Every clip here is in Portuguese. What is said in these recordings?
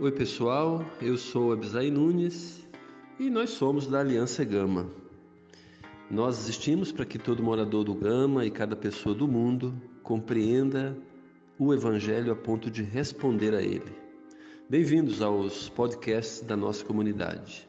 Oi, pessoal. Eu sou Abisai Nunes e nós somos da Aliança Gama. Nós existimos para que todo morador do Gama e cada pessoa do mundo compreenda o Evangelho a ponto de responder a ele. Bem-vindos aos podcasts da nossa comunidade.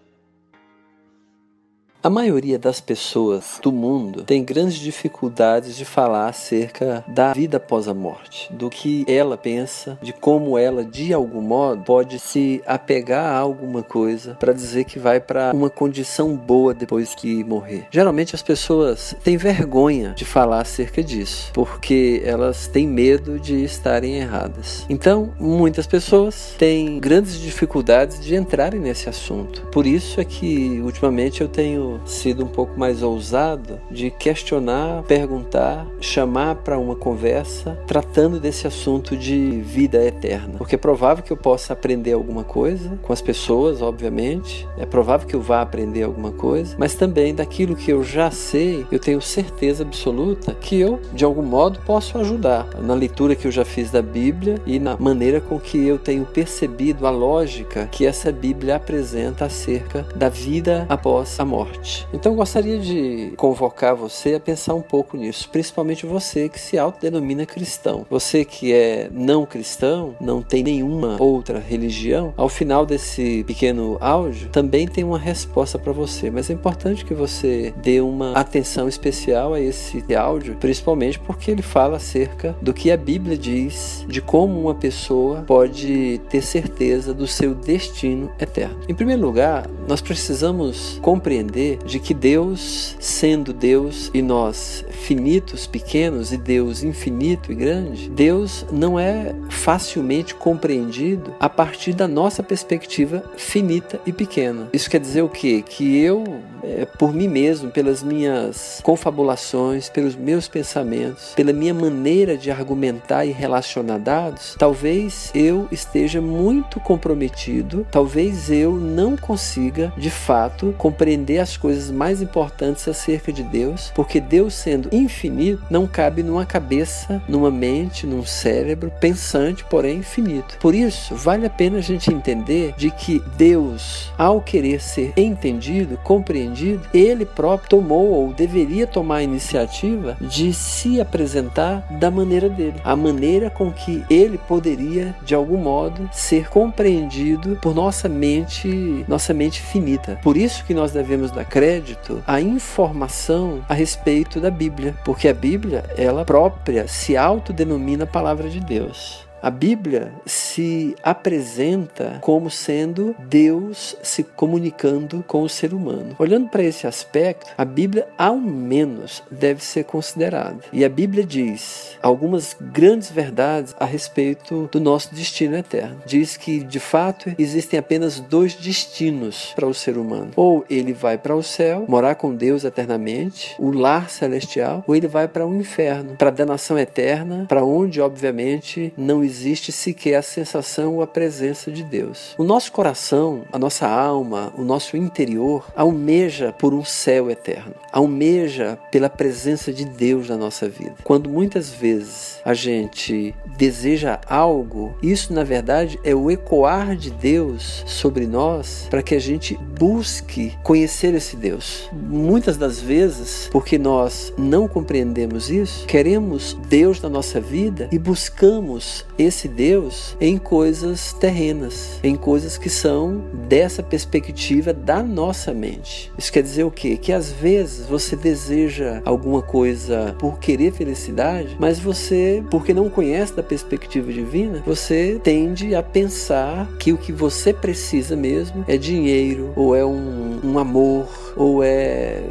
A maioria das pessoas do mundo tem grandes dificuldades de falar acerca da vida após a morte, do que ela pensa, de como ela, de algum modo, pode se apegar a alguma coisa para dizer que vai para uma condição boa depois que morrer. Geralmente as pessoas têm vergonha de falar acerca disso, porque elas têm medo de estarem erradas. Então, muitas pessoas têm grandes dificuldades de entrarem nesse assunto. Por isso é que ultimamente eu tenho sido um pouco mais ousado de questionar, perguntar, chamar para uma conversa tratando desse assunto de vida eterna. Porque é provável que eu possa aprender alguma coisa com as pessoas, obviamente, é provável que eu vá aprender alguma coisa, mas também daquilo que eu já sei, eu tenho certeza absoluta que eu, de algum modo, posso ajudar na leitura que eu já fiz da Bíblia e na maneira com que eu tenho percebido a lógica que essa Bíblia apresenta acerca da vida após a morte. Então eu gostaria de convocar você a pensar um pouco nisso, principalmente você que se autodenomina cristão. Você que é não cristão, não tem nenhuma outra religião, ao final desse pequeno áudio também tem uma resposta para você, mas é importante que você dê uma atenção especial a esse áudio, principalmente porque ele fala acerca do que a Bíblia diz de como uma pessoa pode ter certeza do seu destino eterno. Em primeiro lugar, nós precisamos compreender de que Deus, sendo Deus e nós finitos, pequenos e Deus infinito e grande, Deus não é facilmente compreendido a partir da nossa perspectiva finita e pequena. Isso quer dizer o quê? Que eu, é, por mim mesmo, pelas minhas confabulações, pelos meus pensamentos, pela minha maneira de argumentar e relacionar dados, talvez eu esteja muito comprometido, talvez eu não consiga de fato compreender as coisas mais importantes acerca de Deus, porque Deus, sendo infinito, não cabe numa cabeça, numa mente, num cérebro pensante, porém infinito. Por isso, vale a pena a gente entender de que Deus, ao querer ser entendido, compreendido, ele próprio tomou ou deveria tomar a iniciativa de se apresentar da maneira dele, a maneira com que ele poderia de algum modo ser compreendido por nossa mente, nossa mente finita. Por isso que nós devemos dar crédito à informação a respeito da Bíblia, porque a Bíblia, ela própria, se autodenomina palavra de Deus. A Bíblia se apresenta como sendo Deus se comunicando com o ser humano. Olhando para esse aspecto, a Bíblia, ao menos, deve ser considerada. E a Bíblia diz algumas grandes verdades a respeito do nosso destino eterno. Diz que, de fato, existem apenas dois destinos para o ser humano: ou ele vai para o céu, morar com Deus eternamente, o lar celestial, ou ele vai para o inferno, para a danação eterna, para onde, obviamente, não existe existe sequer a sensação ou a presença de Deus. O nosso coração, a nossa alma, o nosso interior almeja por um céu eterno, almeja pela presença de Deus na nossa vida. Quando muitas vezes a gente deseja algo, isso na verdade é o ecoar de Deus sobre nós para que a gente busque conhecer esse Deus. Muitas das vezes, porque nós não compreendemos isso, queremos Deus na nossa vida e buscamos esse Deus em coisas terrenas, em coisas que são dessa perspectiva da nossa mente. Isso quer dizer o quê? Que às vezes você deseja alguma coisa por querer felicidade, mas você, porque não conhece da perspectiva divina, você tende a pensar que o que você precisa mesmo é dinheiro, ou é um, um amor, ou é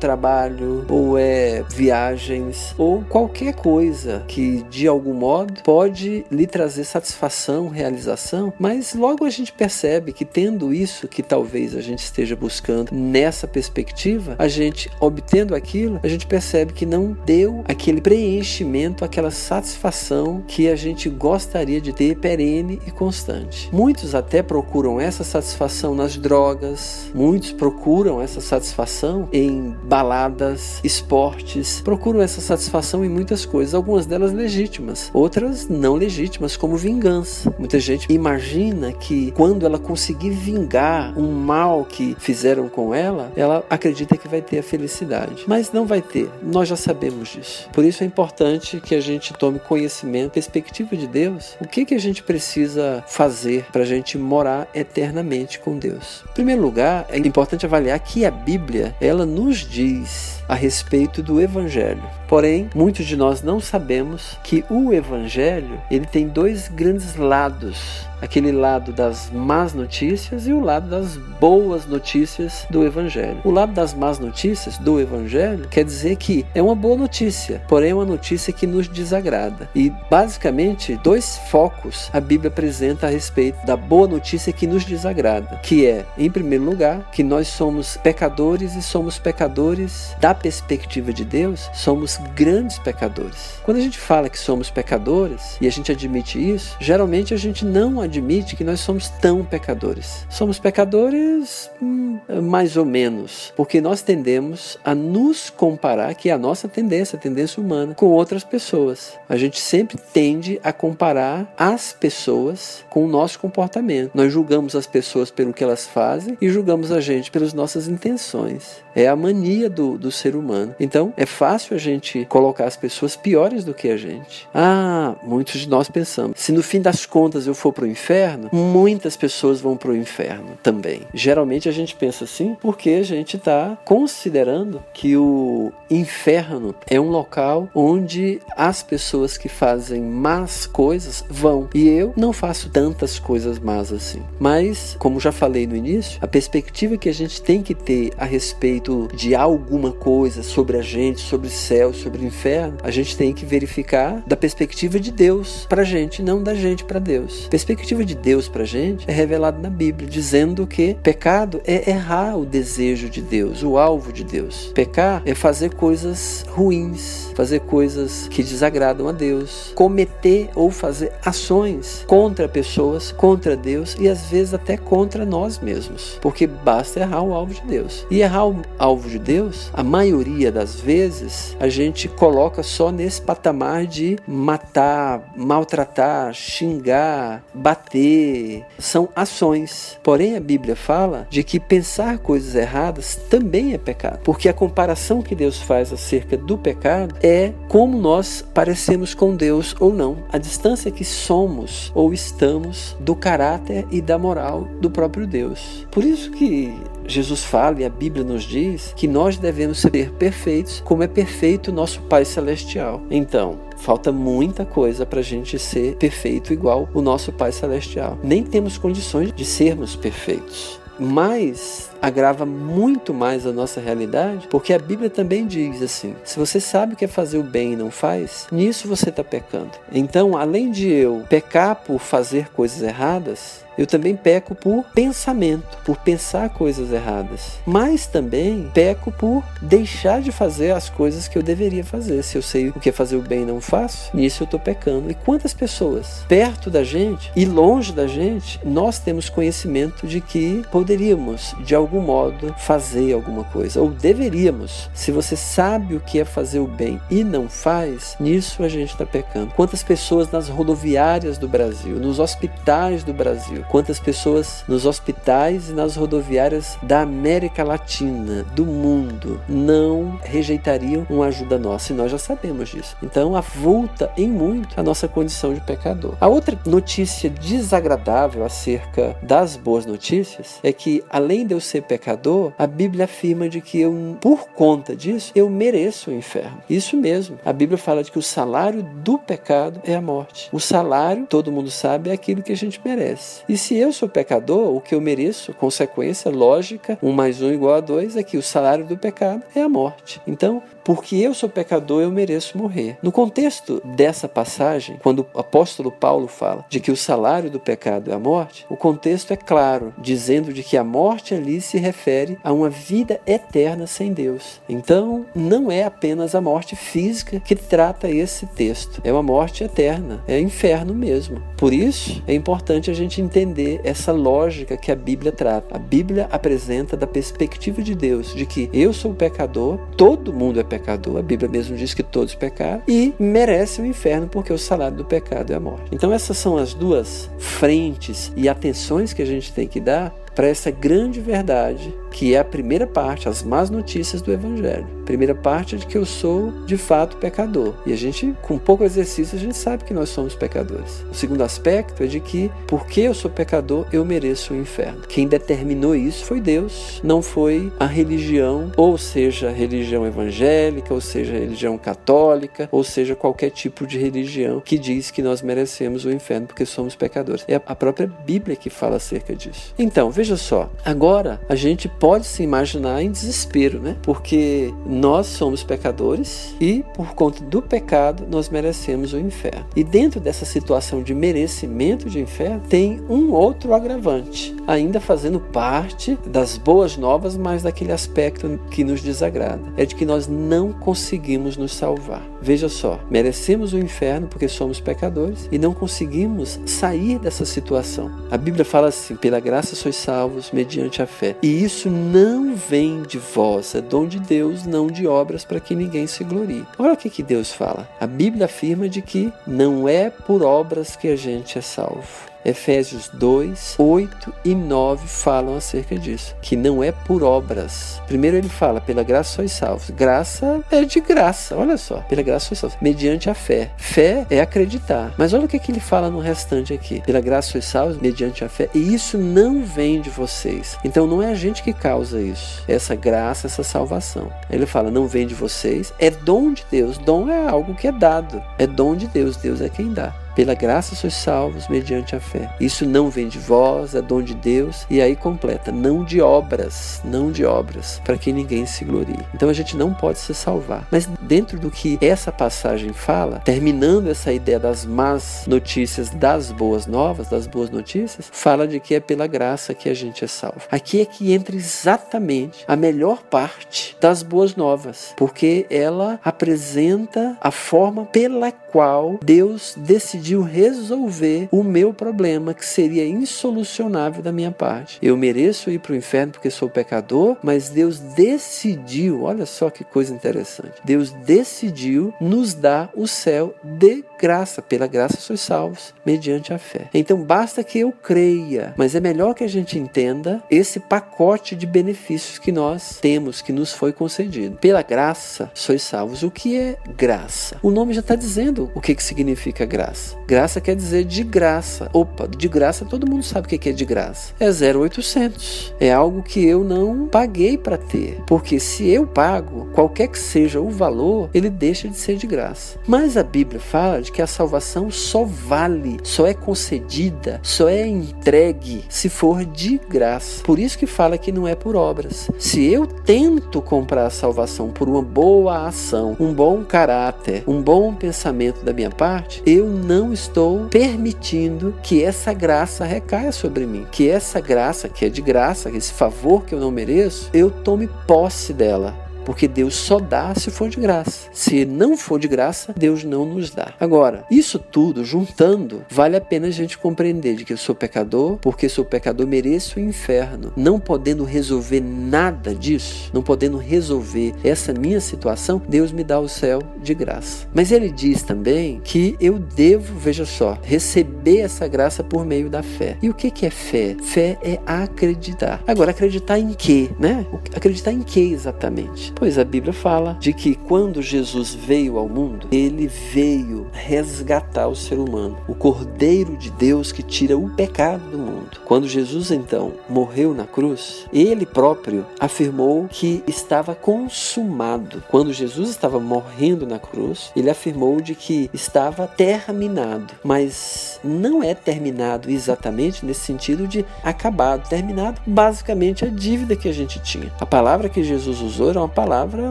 trabalho, ou é viagens, ou qualquer coisa que de algum modo pode lhe trazer satisfação, realização, mas logo a gente percebe que tendo isso que talvez a gente esteja buscando nessa perspectiva, a gente obtendo aquilo, a gente percebe que não deu aquele preenchimento, aquela satisfação que a gente gostaria de ter perene e constante. Muitos até procuram essa satisfação nas drogas, muitos procuram essa satisfação em baladas, esportes, procuram essa satisfação em muitas coisas, algumas delas legítimas, outras não legítimas, como vingança. Muita gente imagina que quando ela conseguir vingar um mal que fizeram com ela, ela acredita que vai ter a felicidade. Mas não vai ter, nós já sabemos disso. Por isso é importante que a gente tome conhecimento, perspectiva de Deus, o que, que a gente precisa fazer para a gente morar eternamente com Deus. Em primeiro lugar, é importante avaliar que a Bíblia, ela nos diz diz a respeito do Evangelho. Porém, muitos de nós não sabemos que o evangelho, ele tem dois grandes lados, aquele lado das más notícias e o lado das boas notícias do evangelho. O lado das más notícias do evangelho quer dizer que é uma boa notícia, porém é uma notícia que nos desagrada. E basicamente, dois focos a Bíblia apresenta a respeito da boa notícia que nos desagrada, que é, em primeiro lugar, que nós somos pecadores e somos pecadores da perspectiva de Deus, somos grandes pecadores. Quando a gente fala que somos pecadores e a gente admite isso, geralmente a gente não admite que nós somos tão pecadores. Somos pecadores hum, mais ou menos, porque nós tendemos a nos comparar, que é a nossa tendência, a tendência humana, com outras pessoas. A gente sempre tende a comparar as pessoas com o nosso comportamento. Nós julgamos as pessoas pelo que elas fazem e julgamos a gente pelas nossas intenções. É a mania do, do ser humano. Então, é fácil a gente colocar as pessoas piores do que a gente. Ah, muitos de nós pensamos: se no fim das contas eu for para o inferno, muitas pessoas vão para o inferno também. Geralmente a gente pensa assim porque a gente está considerando que o inferno é um local onde as pessoas que fazem más coisas vão. E eu não faço tantas coisas más assim. Mas, como já falei no início, a perspectiva que a gente tem que ter a respeito de alguma coisa sobre a gente, sobre o céu, sobre o inferno, a gente tem que verificar da perspectiva de Deus para a gente, não da gente para Deus. Perspectiva de Deus para a gente é revelada na Bíblia, dizendo que pecado é errar o desejo de Deus, o alvo de Deus. Pecar é fazer coisas ruins, fazer coisas que desagradam a Deus, cometer ou fazer ações contra pessoas, contra Deus e às vezes até contra nós mesmos, porque basta errar o alvo de Deus. E errar o alvo de Deus, a maioria das vezes, a gente coloca só nesse patamar de matar, maltratar, xingar, bater. São ações. Porém, a Bíblia fala de que pensar coisas erradas também é pecado, porque a comparação que Deus faz acerca do pecado é como nós parecemos com Deus ou não, a distância que somos ou estamos do caráter e da moral do próprio Deus. Por isso que Jesus fala e a Bíblia nos diz que nós devemos ser perfeitos como é perfeito o nosso Pai Celestial. Então, falta muita coisa para a gente ser perfeito igual o nosso Pai Celestial. Nem temos condições de sermos perfeitos. Mas agrava muito mais a nossa realidade, porque a Bíblia também diz assim: se você sabe o que é fazer o bem e não faz, nisso você está pecando. Então, além de eu pecar por fazer coisas erradas, eu também peco por pensamento, por pensar coisas erradas. Mas também peco por deixar de fazer as coisas que eu deveria fazer. Se eu sei o que é fazer o bem e não faço, nisso eu estou pecando. E quantas pessoas perto da gente e longe da gente, nós temos conhecimento de que poderíamos, de algum modo, fazer alguma coisa. Ou deveríamos. Se você sabe o que é fazer o bem e não faz, nisso a gente está pecando. Quantas pessoas nas rodoviárias do Brasil, nos hospitais do Brasil, quantas pessoas nos hospitais e nas rodoviárias da América Latina, do mundo, não rejeitariam uma ajuda nossa, e nós já sabemos disso. Então, avulta em muito a nossa condição de pecador. A outra notícia desagradável acerca das boas notícias é que, além de eu ser pecador, a Bíblia afirma de que eu, por conta disso, eu mereço o inferno. Isso mesmo. A Bíblia fala de que o salário do pecado é a morte. O salário, todo mundo sabe, é aquilo que a gente merece. E se eu sou pecador, o que eu mereço, consequência lógica, um mais um igual a dois, é que o salário do pecado é a morte. Então, porque eu sou pecador, eu mereço morrer. No contexto dessa passagem, quando o apóstolo Paulo fala de que o salário do pecado é a morte, o contexto é claro, dizendo de que a morte ali se refere a uma vida eterna sem Deus. Então, não é apenas a morte física que trata esse texto, é uma morte eterna, é inferno mesmo. Por isso, é importante a gente entender essa lógica que a Bíblia trata. A Bíblia apresenta da perspectiva de Deus de que eu sou pecador, todo mundo é pecador, a Bíblia mesmo diz que todos pecaram e merecem o inferno porque o salário do pecado é a morte. Então essas são as duas frentes e atenções que a gente tem que dar para essa grande verdade que é a primeira parte, as más notícias do Evangelho. Primeira parte é de que eu sou de fato pecador. E a gente, com pouco exercício, a gente sabe que nós somos pecadores. O segundo aspecto é de que, porque eu sou pecador, eu mereço o inferno. Quem determinou isso foi Deus, não foi a religião, ou seja, a religião evangélica, ou seja, a religião católica, ou seja, qualquer tipo de religião que diz que nós merecemos o inferno porque somos pecadores. É a própria Bíblia que fala acerca disso. Então, veja só, agora a gente pode se imaginar em desespero, né? Porque nós somos pecadores e por conta do pecado nós merecemos o inferno. E dentro dessa situação de merecimento de inferno tem um outro agravante, ainda fazendo parte das boas novas, mas daquele aspecto que nos desagrada, é de que nós não conseguimos nos salvar. Veja só, merecemos o inferno porque somos pecadores e não conseguimos sair dessa situação. A Bíblia fala assim: pela graça sois salvos mediante a fé. E isso não vem de vós, é dom de Deus, não de obras para que ninguém se glorie. Olha o que, que Deus fala. A Bíblia afirma de que não é por obras que a gente é salvo. Efésios 2, 8 e 9 falam acerca disso, que não é por obras. Primeiro ele fala, pela graça sois salvos. Graça é de graça, olha só, pela graça sois salvos, mediante a fé. Fé é acreditar. Mas olha o que, que ele fala no restante aqui. Pela graça sois salvos, mediante a fé, e isso não vem de vocês. Então não é a gente que causa isso, essa graça, essa salvação. Ele fala, não vem de vocês, é dom de Deus. Dom é algo que é dado, é dom de Deus, Deus é quem dá. Pela graça sois salvos mediante a fé. Isso não vem de vós, é dom de Deus. E aí completa, não de obras, não de obras, para que ninguém se glorie. Então a gente não pode se salvar. Mas dentro do que essa passagem fala, terminando essa ideia das más notícias, das boas novas, das boas notícias, fala de que é pela graça que a gente é salvo. Aqui é que entra exatamente a melhor parte das boas novas, porque ela apresenta a forma pela qual Deus decidiu decidiu resolver o meu problema que seria insolucionável da minha parte. Eu mereço ir para o inferno porque sou pecador, mas Deus decidiu, olha só que coisa interessante. Deus decidiu nos dar o céu de graça, pela graça sois salvos, mediante a fé. Então basta que eu creia, mas é melhor que a gente entenda esse pacote de benefícios que nós temos, que nos foi concedido. Pela graça sois salvos. O que é graça? O nome já está dizendo o que, que significa graça. Graça quer dizer de graça. Opa, de graça todo mundo sabe o que é de graça. É 0800. É algo que eu não paguei para ter. Porque se eu pago, qualquer que seja o valor, ele deixa de ser de graça. Mas a Bíblia fala de que a salvação só vale, só é concedida, só é entregue se for de graça. Por isso que fala que não é por obras. Se eu tento comprar a salvação por uma boa ação, um bom caráter, um bom pensamento da minha parte, eu não estou permitindo que essa graça recaia sobre mim. Que essa graça, que é de graça, esse favor que eu não mereço, eu tome posse dela porque Deus só dá se for de graça. Se não for de graça, Deus não nos dá. Agora, isso tudo juntando, vale a pena a gente compreender de que eu sou pecador, porque sou pecador mereço o inferno. Não podendo resolver nada disso, não podendo resolver essa minha situação, Deus me dá o céu de graça. Mas ele diz também que eu devo, veja só, receber essa graça por meio da fé. E o que que é fé? Fé é acreditar. Agora, acreditar em quê, né? Acreditar em quê exatamente? Pois a Bíblia fala de que quando Jesus veio ao mundo, ele veio resgatar o ser humano, o Cordeiro de Deus que tira o pecado do mundo. Quando Jesus então morreu na cruz, ele próprio afirmou que estava consumado. Quando Jesus estava morrendo na cruz, ele afirmou de que estava terminado, mas não é terminado exatamente nesse sentido de acabado, terminado basicamente a dívida que a gente tinha. A palavra que Jesus usou era uma palavra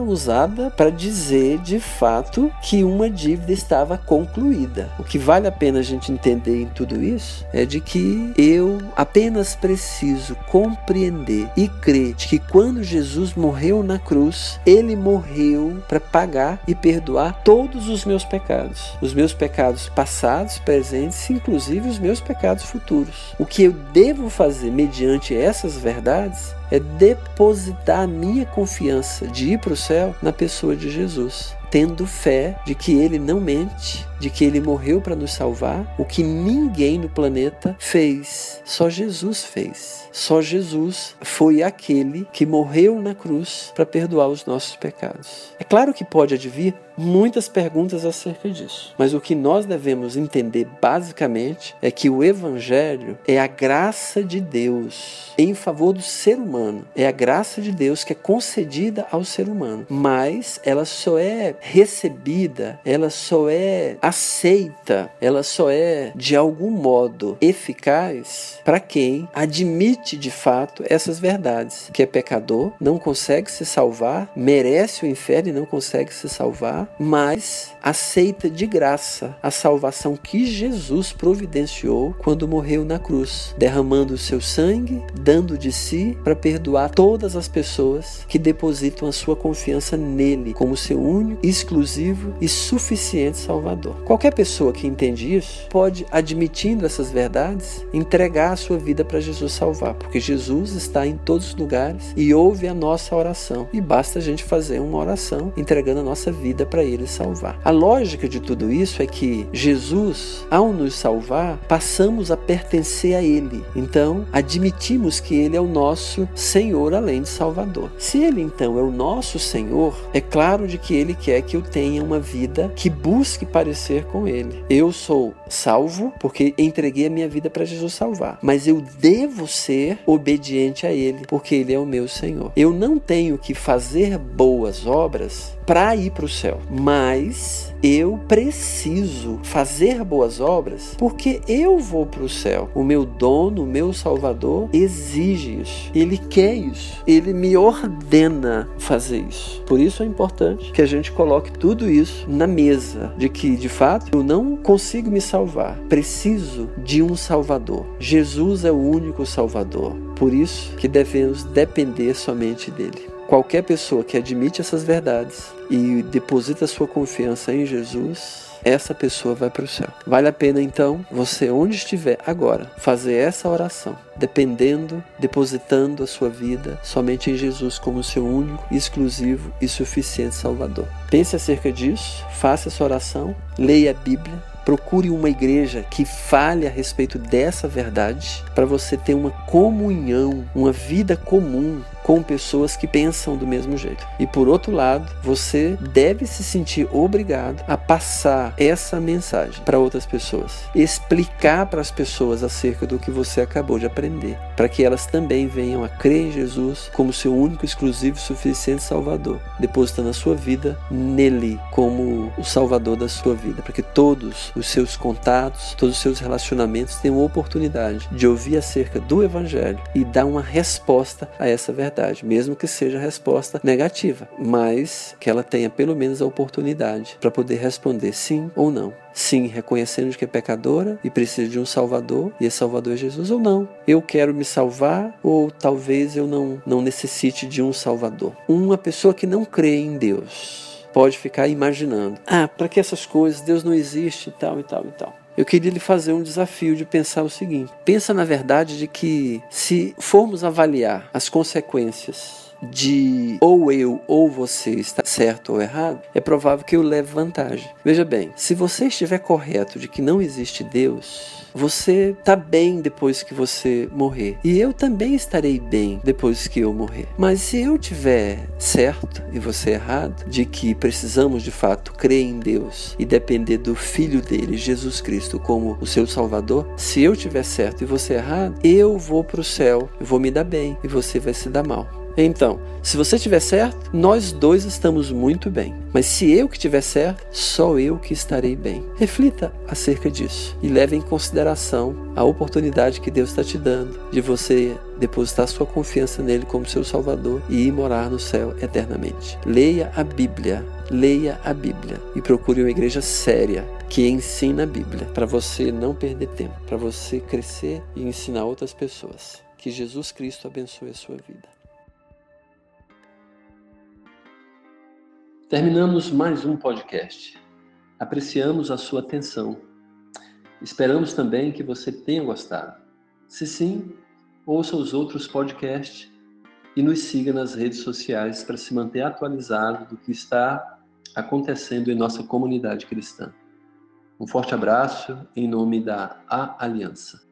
usada para dizer de fato que uma dívida estava concluída. O que vale a pena a gente entender em tudo isso é de que eu apenas preciso compreender e crer de que quando Jesus morreu na cruz, ele morreu para pagar e perdoar todos os meus pecados, os meus pecados passados, presentes, inclusive os meus pecados futuros. O que eu devo fazer mediante essas verdades é depositar a minha confiança de ir para o céu na pessoa de Jesus, tendo fé de que ele não mente, de que ele morreu para nos salvar, o que ninguém no planeta fez, só Jesus fez. Só Jesus foi aquele que morreu na cruz para perdoar os nossos pecados. É claro que pode advir muitas perguntas acerca disso, mas o que nós devemos entender basicamente é que o Evangelho é a graça de Deus em favor do ser humano. É a graça de Deus que é concedida ao ser humano, mas ela só é recebida, ela só é aceita, ela só é de algum modo eficaz para quem admite de fato essas verdades, que é pecador, não consegue se salvar, merece o inferno e não consegue se salvar, mas aceita de graça a salvação que Jesus providenciou quando morreu na cruz, derramando o seu sangue, dando de si para perdoar todas as pessoas que depositam a sua confiança nele como seu único, exclusivo e suficiente Salvador. Qualquer pessoa que entende isso pode, admitindo essas verdades, entregar a sua vida para Jesus salvar, porque Jesus está em todos os lugares e ouve a nossa oração. E basta a gente fazer uma oração entregando a nossa vida para ele salvar. A lógica de tudo isso é que Jesus, ao nos salvar, passamos a pertencer a ele. Então, admitimos que ele é o nosso Senhor além de Salvador. Se ele então é o nosso Senhor, é claro de que ele quer que eu tenha uma vida que busque parecer com ele. Eu sou salvo porque entreguei a minha vida para Jesus salvar, mas eu devo ser obediente a ele porque ele é o meu Senhor. Eu não tenho que fazer boas obras para ir para o céu, mas eu preciso fazer boas obras porque eu vou para o céu. O meu dono, o meu Salvador, exige isso. Ele quer isso. Ele me ordena fazer isso. Por isso é importante que a gente coloque tudo isso na mesa de que, de fato, eu não consigo me salvar. Preciso de um Salvador. Jesus é o único Salvador. Por isso que devemos depender somente dele. Qualquer pessoa que admite essas verdades e deposita sua confiança em Jesus, essa pessoa vai para o céu. Vale a pena então você, onde estiver agora, fazer essa oração, dependendo, depositando a sua vida somente em Jesus como seu único, exclusivo e suficiente Salvador. Pense acerca disso, faça essa oração, leia a Bíblia, procure uma igreja que fale a respeito dessa verdade para você ter uma comunhão, uma vida comum com pessoas que pensam do mesmo jeito. E por outro lado, você deve se sentir obrigado a passar essa mensagem para outras pessoas, explicar para as pessoas acerca do que você acabou de aprender, para que elas também venham a crer em Jesus como seu único, exclusivo e suficiente Salvador, depositando a sua vida nele como o Salvador da sua vida, para que todos os seus contatos, todos os seus relacionamentos tenham a oportunidade de ouvir acerca do Evangelho e dar uma resposta a essa verdade verdade, mesmo que seja a resposta negativa, mas que ela tenha pelo menos a oportunidade para poder responder sim ou não. Sim, reconhecendo que é pecadora e precisa de um Salvador, e esse Salvador é Jesus, ou não. Eu quero me salvar, ou talvez eu não, não necessite de um Salvador. Uma pessoa que não crê em Deus pode ficar imaginando: ah, para que essas coisas? Deus não existe e tal e tal e tal eu queria lhe fazer um desafio de pensar o seguinte: pensa na verdade de que se formos avaliar as consequências de ou eu ou você está certo ou errado, é provável que eu leve vantagem. Veja bem, se você estiver correto de que não existe Deus, você está bem depois que você morrer. E eu também estarei bem depois que eu morrer. Mas se eu tiver certo e você errado, de que precisamos de fato crer em Deus e depender do Filho dele, Jesus Cristo, como o seu Salvador, se eu tiver certo e você errado, eu vou para o céu, eu vou me dar bem e você vai se dar mal. Então, se você estiver certo, nós dois estamos muito bem. Mas se eu que estiver certo, só eu que estarei bem. Reflita acerca disso e leve em consideração a oportunidade que Deus está te dando de você depositar sua confiança nele como seu Salvador e ir morar no céu eternamente. Leia a Bíblia, leia a Bíblia e procure uma igreja séria que ensina a Bíblia para você não perder tempo, para você crescer e ensinar outras pessoas. Que Jesus Cristo abençoe a sua vida. Terminamos mais um podcast. Apreciamos a sua atenção. Esperamos também que você tenha gostado. Se sim, ouça os outros podcasts e nos siga nas redes sociais para se manter atualizado do que está acontecendo em nossa comunidade cristã. Um forte abraço em nome da A Aliança.